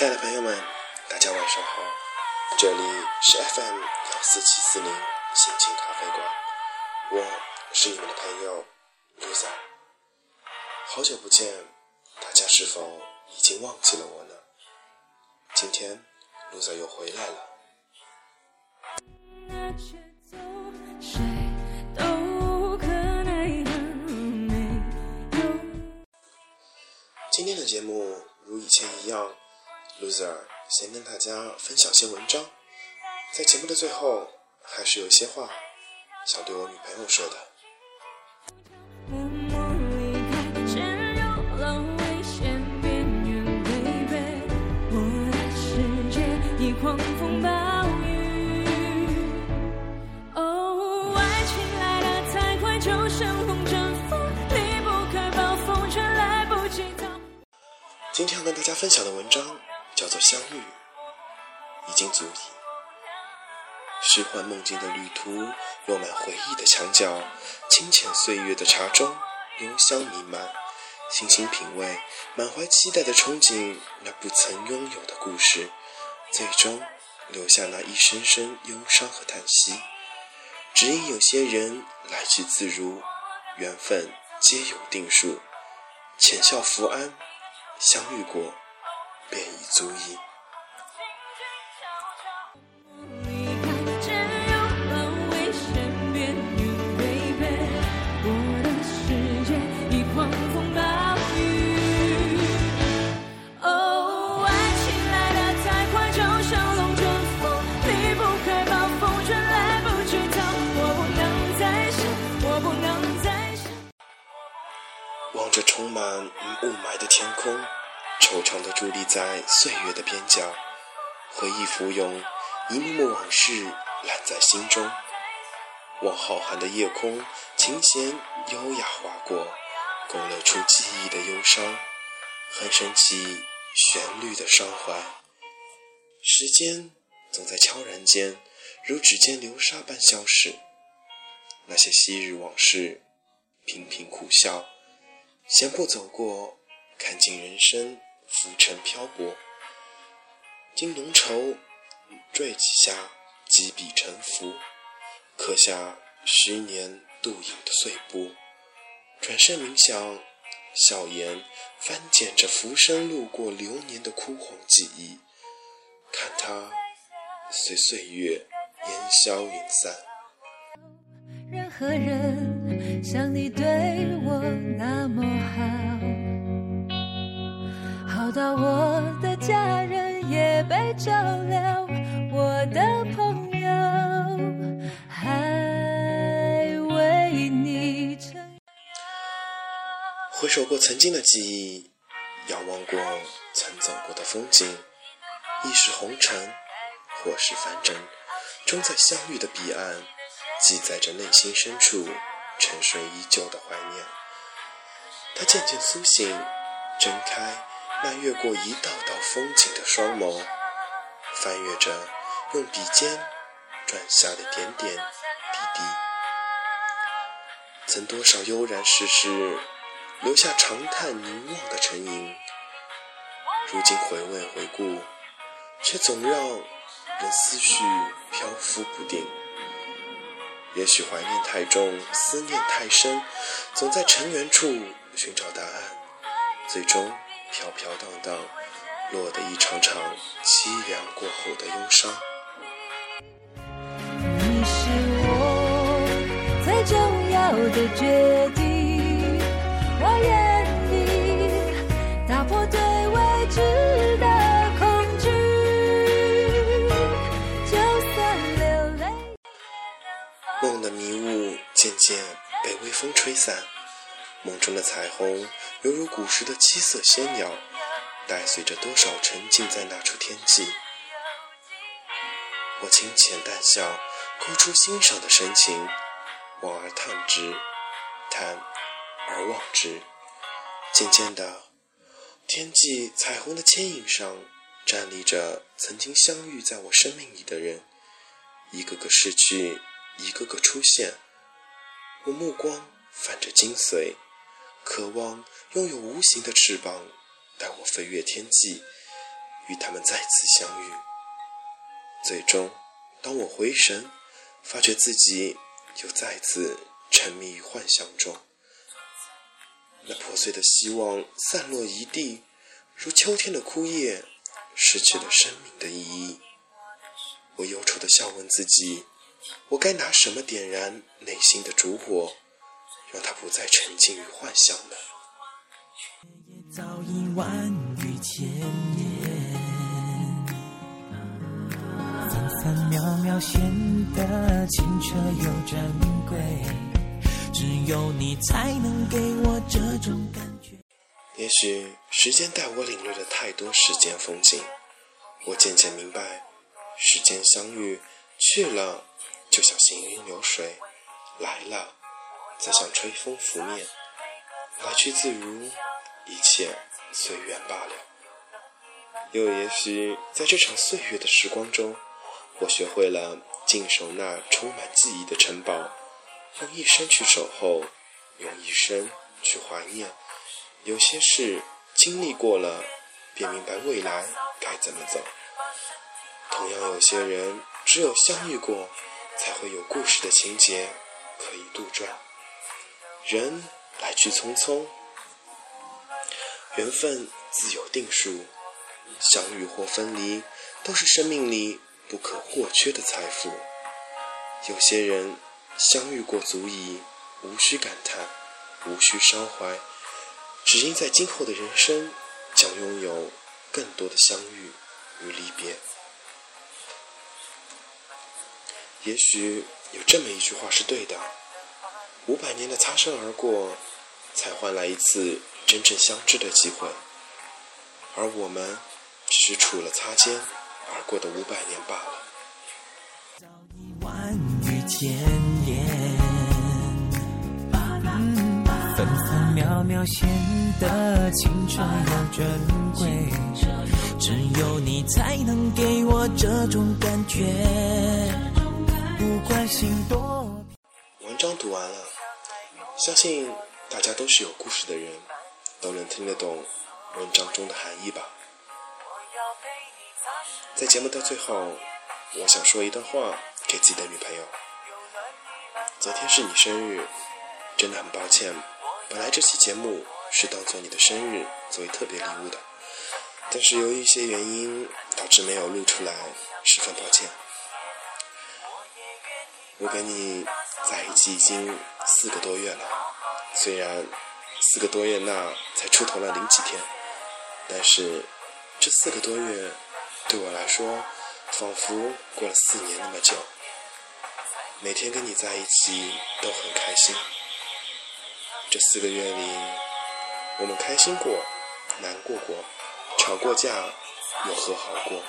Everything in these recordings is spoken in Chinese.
亲爱的朋友们，大家晚上好，这里是 FM 幺四七四零心情咖啡馆，我是你们的朋友 Lusa。好久不见，大家是否已经忘记了我呢？今天 Lusa 又回来了。今天的节目如以前一样，loser 先跟大家分享些文章，在节目的最后，还是有一些话想对我女朋友说的。今天要跟大家分享的文章叫做《相遇》，已经足矣。虚幻梦境的旅途，落满回忆的墙角，清浅岁月的茶中，幽香弥漫。细心品味，满怀期待的憧憬，那不曾拥有的故事，最终留下那一声声忧伤和叹息。只因有些人来去自如，缘分皆有定数。浅笑福安。相遇过，便已足矣，我轻轻悄悄离开，只有那危险边缘。我的世界已狂风暴雨，哦，爱情来得太快，就像龙卷风，离不开暴风圈，来不及逃。我不能再想，我不能再想，望着充满雾霾的天空。惆怅地伫立在岁月的边角，回忆浮涌，一幕幕往事揽在心中。望浩瀚的夜空，琴弦优雅划过，勾勒出记忆的忧伤，哼声起旋律的伤怀。时间总在悄然间，如指尖流沙般消逝。那些昔日往事，频频苦笑。闲步走过，看尽人生浮沉漂泊。经浓稠坠几下，几笔沉浮，刻下十年度影的碎步。转身冥想，笑颜翻检着浮生路过流年的枯黄记忆，看它随岁月烟消云散。任何人像你对我那么好。到我的家人也被照料，我的朋友还为你回首过曾经的记忆，遥望过曾走过的风景，亦是红尘，或是凡尘，终在相遇的彼岸，记载着内心深处沉睡已久的怀念。他渐渐苏醒，睁开。那越过一道道风景的双眸，翻阅着用笔尖转下的点点滴滴，曾多少悠然世事，留下长叹凝望的沉吟。如今回味回顾，却总让人思绪漂浮不定。也许怀念太重，思念太深，总在尘缘处寻找答案，最终。飘飘荡荡，落得一场场凄凉过后的忧伤。你是我最重要的决定，我愿意打破对未知的恐惧，就算流泪。梦的迷雾渐渐被微风吹散。梦中的彩虹，犹如古时的七色仙鸟，带随着多少沉浸在那处天际。我轻浅淡笑，勾出欣赏的神情，望而叹之，叹而望之。渐渐的，天际彩虹的牵引上，站立着曾经相遇在我生命里的人，一个个逝去，一个个出现。我目光泛着精髓。渴望拥有无形的翅膀，带我飞越天际，与他们再次相遇。最终，当我回神，发觉自己又再次沉迷于幻想中。那破碎的希望散落一地，如秋天的枯叶，失去了生命的意义。我忧愁的笑问自己：我该拿什么点燃内心的烛火，让他不再沉浸于幻想呢？分分秒秒显得清澈又珍贵。只有你才能给我这种感觉。也许时间带我领略了太多世间风景，我渐渐明白，世间相遇去了，就像行云流水；来了，则像吹风拂面。来去自如，一切随缘罢了。又也许在这场岁月的时光中，我学会了静守那充满记忆的城堡。用一生去守候，用一生去怀念。有些事经历过了，便明白未来该怎么走。同样，有些人只有相遇过，才会有故事的情节可以杜撰。人来去匆匆，缘分自有定数。相遇或分离，都是生命里不可或缺的财富。有些人。相遇过足矣，无需感叹，无需伤怀，只因在今后的人生将拥有更多的相遇与离别。也许有这么一句话是对的：五百年的擦身而过，才换来一次真正相知的机会，而我们只是除了擦肩而过的五百年罢了。分分秒秒显得青春又珍贵，只有你才能给我这种感觉。不管心多。读完了，相信大家都是有故事的人，都能听得懂文章中的含义吧。在节目的最后，我想说一段话给自己的女朋友。昨天是你生日，真的很抱歉。本来这期节目是当做你的生日作为特别礼物的，但是由于一些原因导致没有录出来，十分抱歉。我给你在一起已经四个多月了，虽然四个多月那才出头了零几天，但是这四个多月对我来说仿佛过了四年那么久。每天跟你在一起都很开心。这四个月里，我们开心过，难过过，吵过架，又和好过，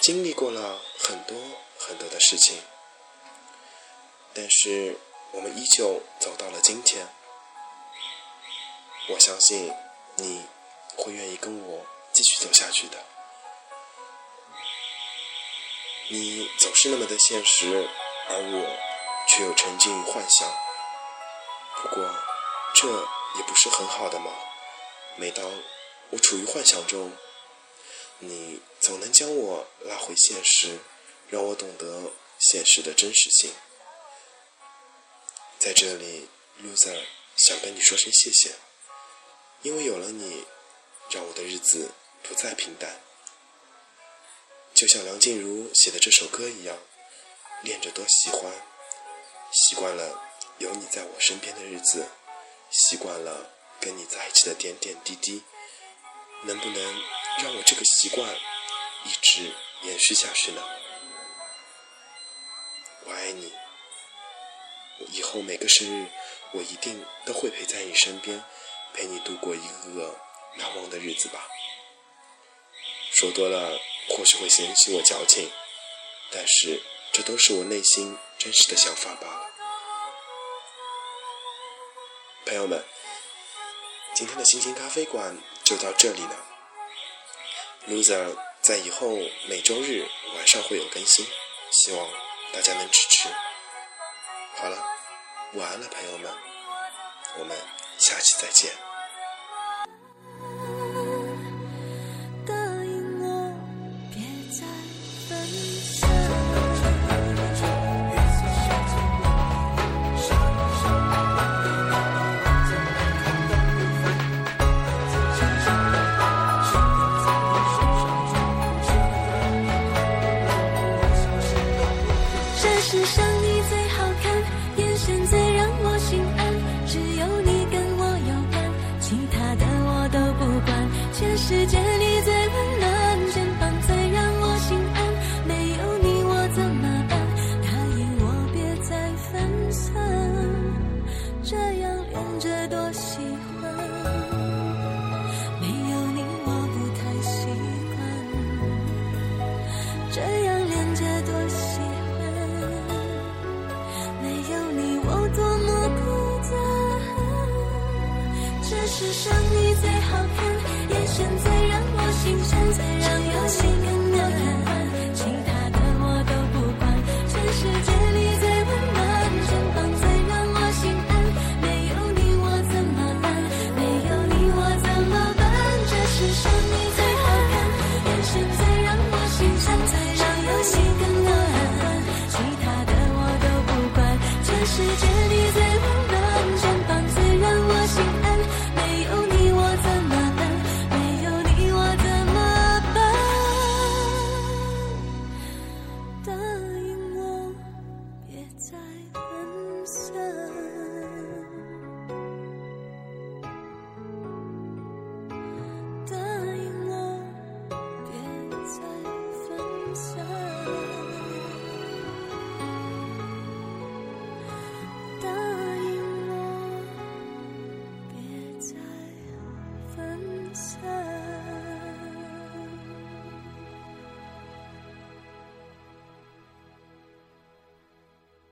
经历过了很多很多的事情。但是，我们依旧走到了今天。我相信你会愿意跟我继续走下去的。你总是那么的现实，而我却又沉浸于幻想。不过。这也不是很好的吗？每当我处于幻想中，你总能将我拉回现实，让我懂得现实的真实性。在这里，loser 想跟你说声谢谢，因为有了你，让我的日子不再平淡。就像梁静茹写的这首歌一样，恋着多喜欢，习惯了有你在我身边的日子。习惯了跟你在一起的点点滴滴，能不能让我这个习惯一直延续下去呢？我爱你，以后每个生日我一定都会陪在你身边，陪你度过一个个难忘的日子吧。说多了或许会嫌弃我矫情，但是这都是我内心真实的想法罢了。朋友们，今天的心情咖啡馆就到这里了。Loser 在以后每周日晚上会有更新，希望大家能支持。好了，晚安了，朋友们，我们下期再见。世界你最